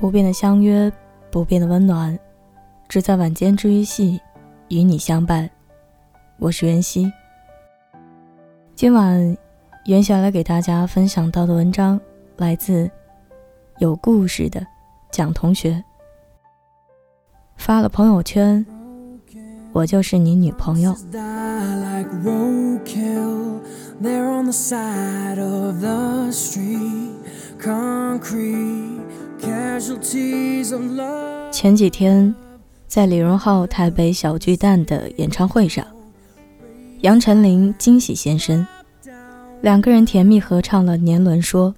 不变的相约，不变的温暖，只在晚间治愈系与你相伴。我是袁熙。今晚袁想来给大家分享到的文章来自有故事的蒋同学，发了朋友圈，我就是你女朋友。前几天，在李荣浩台北小巨蛋的演唱会上，杨丞琳惊喜现身，两个人甜蜜合唱了《年轮说》，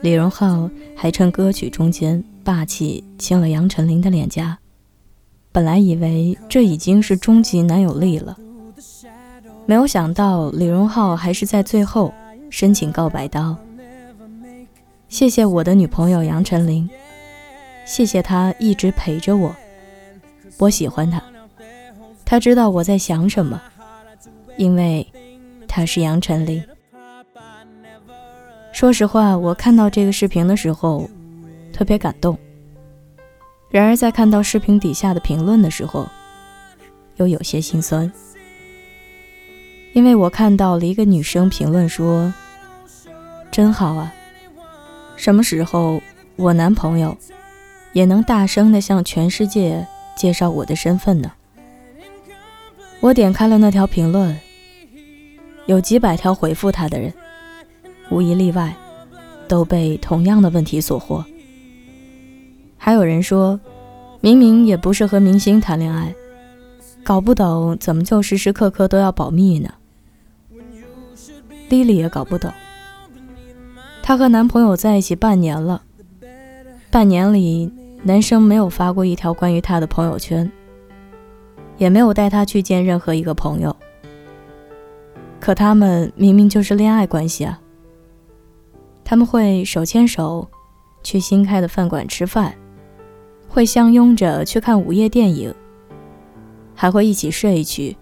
李荣浩还趁歌曲中间霸气亲了杨丞琳的脸颊。本来以为这已经是终极男友力了，没有想到李荣浩还是在最后深情告白道。谢谢我的女朋友杨丞琳，谢谢她一直陪着我，我喜欢她，她知道我在想什么，因为她是杨丞琳。说实话，我看到这个视频的时候特别感动，然而在看到视频底下的评论的时候，又有些心酸，因为我看到了一个女生评论说：“真好啊。”什么时候我男朋友也能大声的向全世界介绍我的身份呢？我点开了那条评论，有几百条回复他的人，无一例外都被同样的问题所惑。还有人说，明明也不是和明星谈恋爱，搞不懂怎么就时时刻刻都要保密呢？莉莉也搞不懂。她和男朋友在一起半年了，半年里男生没有发过一条关于她的朋友圈，也没有带她去见任何一个朋友。可他们明明就是恋爱关系啊！他们会手牵手去新开的饭馆吃饭，会相拥着去看午夜电影，还会一起睡去，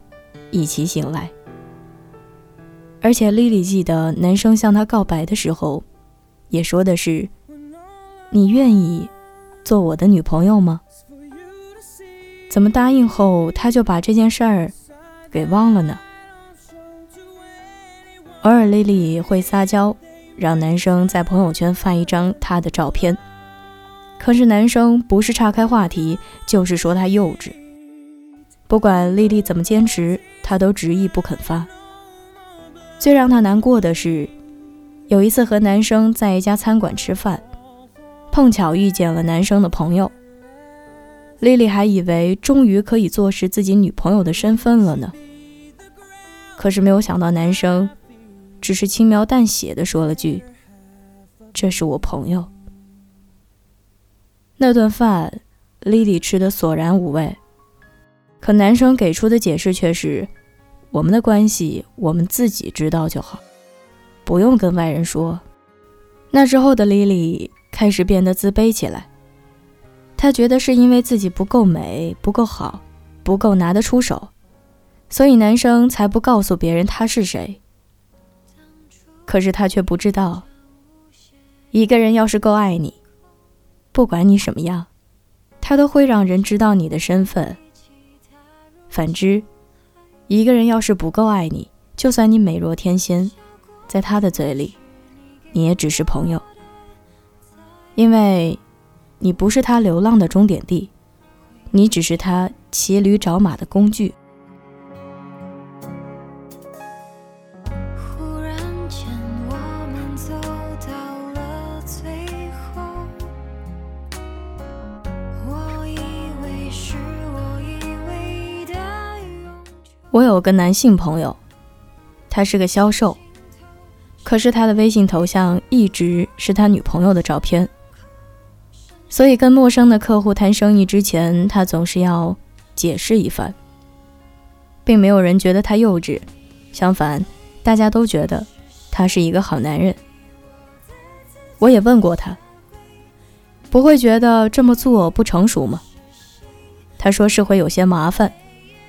一起醒来。而且莉莉记得男生向她告白的时候。也说的是，你愿意做我的女朋友吗？怎么答应后他就把这件事儿给忘了呢？偶尔莉莉会撒娇，让男生在朋友圈发一张她的照片，可是男生不是岔开话题，就是说她幼稚。不管莉莉怎么坚持，他都执意不肯发。最让他难过的是。有一次和男生在一家餐馆吃饭，碰巧遇见了男生的朋友。莉莉还以为终于可以坐实自己女朋友的身份了呢，可是没有想到男生只是轻描淡写的说了句：“这是我朋友。”那顿饭，莉莉吃的索然无味，可男生给出的解释却是：“我们的关系，我们自己知道就好。”不用跟外人说。那之后的莉莉开始变得自卑起来。她觉得是因为自己不够美、不够好、不够拿得出手，所以男生才不告诉别人她是谁。可是她却不知道，一个人要是够爱你，不管你什么样，他都会让人知道你的身份。反之，一个人要是不够爱你，就算你美若天仙。在他的嘴里，你也只是朋友，因为，你不是他流浪的终点地，你只是他骑驴找马的工具。我有个男性朋友，他是个销售。可是他的微信头像一直是他女朋友的照片，所以跟陌生的客户谈生意之前，他总是要解释一番，并没有人觉得他幼稚，相反，大家都觉得他是一个好男人。我也问过他，不会觉得这么做不成熟吗？他说是会有些麻烦，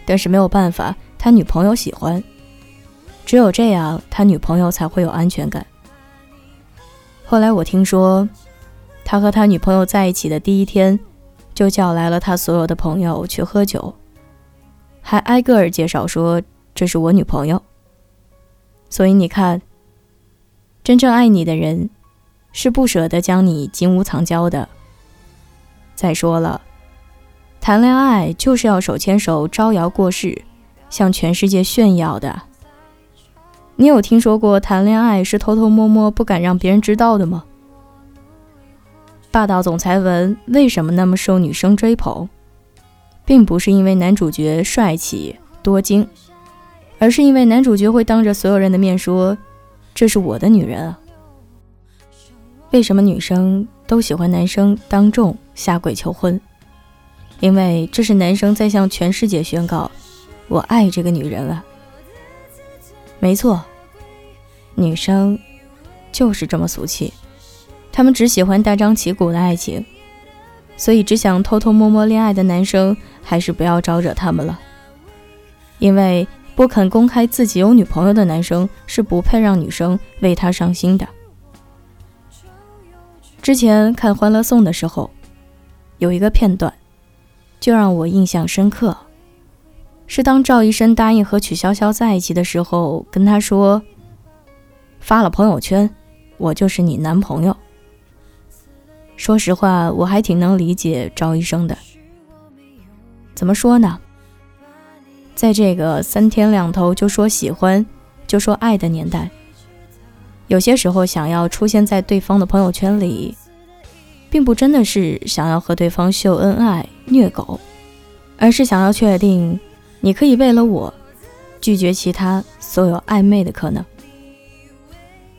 但是没有办法，他女朋友喜欢。只有这样，他女朋友才会有安全感。后来我听说，他和他女朋友在一起的第一天，就叫来了他所有的朋友去喝酒，还挨个儿介绍说这是我女朋友。所以你看，真正爱你的人，是不舍得将你金屋藏娇的。再说了，谈恋爱就是要手牵手招摇过市，向全世界炫耀的。你有听说过谈恋爱是偷偷摸摸不敢让别人知道的吗？霸道总裁文为什么那么受女生追捧，并不是因为男主角帅气多金，而是因为男主角会当着所有人的面说：“这是我的女人啊。”为什么女生都喜欢男生当众下跪求婚？因为这是男生在向全世界宣告：“我爱这个女人啊。”没错，女生就是这么俗气。他们只喜欢大张旗鼓的爱情，所以只想偷偷摸摸恋爱的男生还是不要招惹他们了。因为不肯公开自己有女朋友的男生是不配让女生为他伤心的。之前看《欢乐颂》的时候，有一个片段就让我印象深刻，是当赵医生答应和曲筱绡在一起的时候，跟他说：“发了朋友圈，我就是你男朋友。”说实话，我还挺能理解赵医生的。怎么说呢？在这个三天两头就说喜欢、就说爱的年代，有些时候想要出现在对方的朋友圈里，并不真的是想要和对方秀恩爱、虐狗，而是想要确定你可以为了我拒绝其他所有暧昧的可能。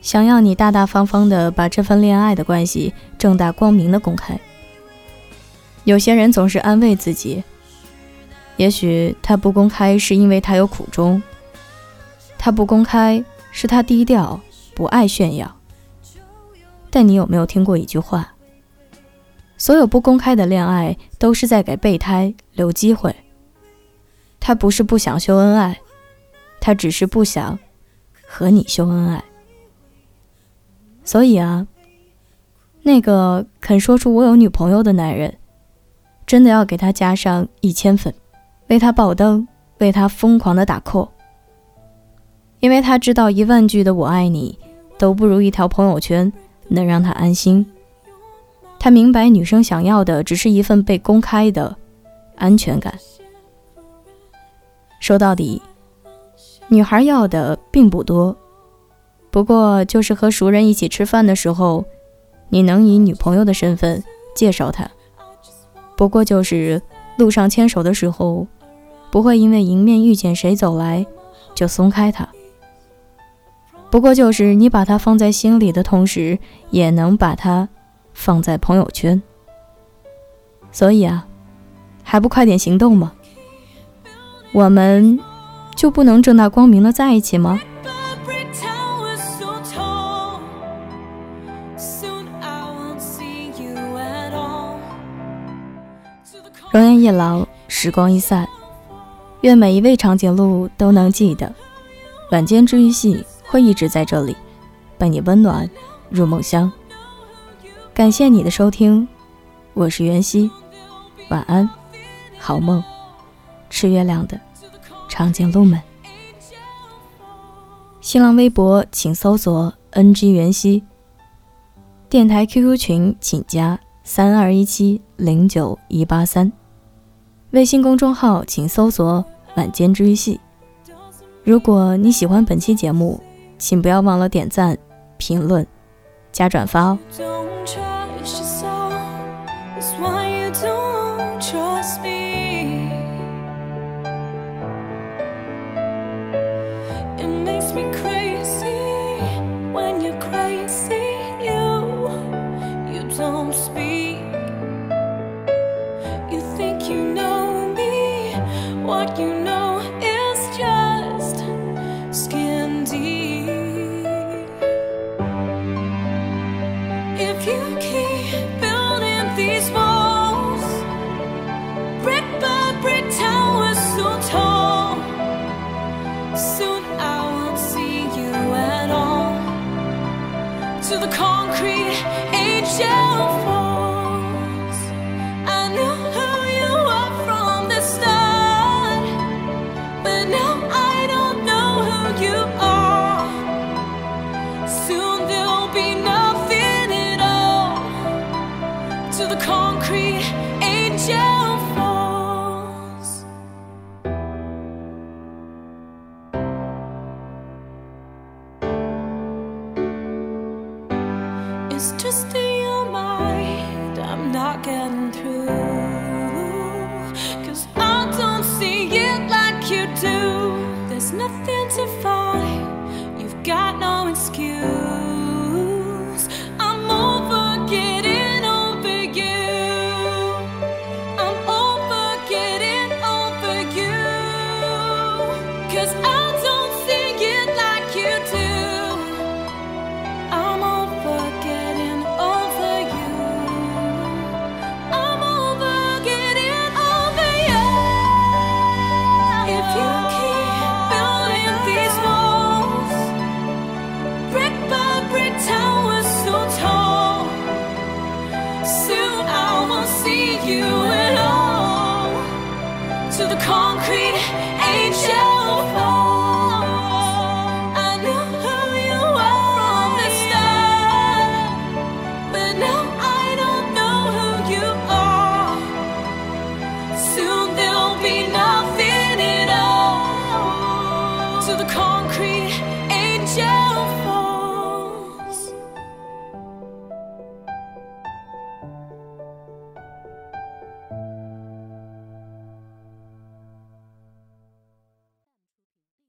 想要你大大方方的把这份恋爱的关系正大光明的公开。有些人总是安慰自己，也许他不公开是因为他有苦衷，他不公开是他低调，不爱炫耀。但你有没有听过一句话？所有不公开的恋爱都是在给备胎留机会。他不是不想秀恩爱，他只是不想和你秀恩爱。所以啊，那个肯说出我有女朋友的男人，真的要给他加上一千分，为他爆灯，为他疯狂的打 call，因为他知道一万句的我爱你都不如一条朋友圈能让他安心。他明白女生想要的只是一份被公开的安全感。说到底，女孩要的并不多。不过，就是和熟人一起吃饭的时候，你能以女朋友的身份介绍他；不过就是路上牵手的时候，不会因为迎面遇见谁走来就松开他；不过就是你把他放在心里的同时，也能把他放在朋友圈。所以啊，还不快点行动吗？我们就不能正大光明的在一起吗？容颜一老，时光一散，愿每一位长颈鹿都能记得，晚间治愈系会一直在这里，伴你温暖入梦乡。感谢你的收听，我是袁熙，晚安，好梦，吃月亮的长颈鹿们。新浪微博请搜索 “ng 袁熙”，电台 QQ 群请加三二一七零九一八三。微信公众号请搜索“晚间治愈系”。如果你喜欢本期节目，请不要忘了点赞、评论、加转发哦。if you keep just in your mind. I'm not getting through. Cause I don't see it like you do. There's nothing to find.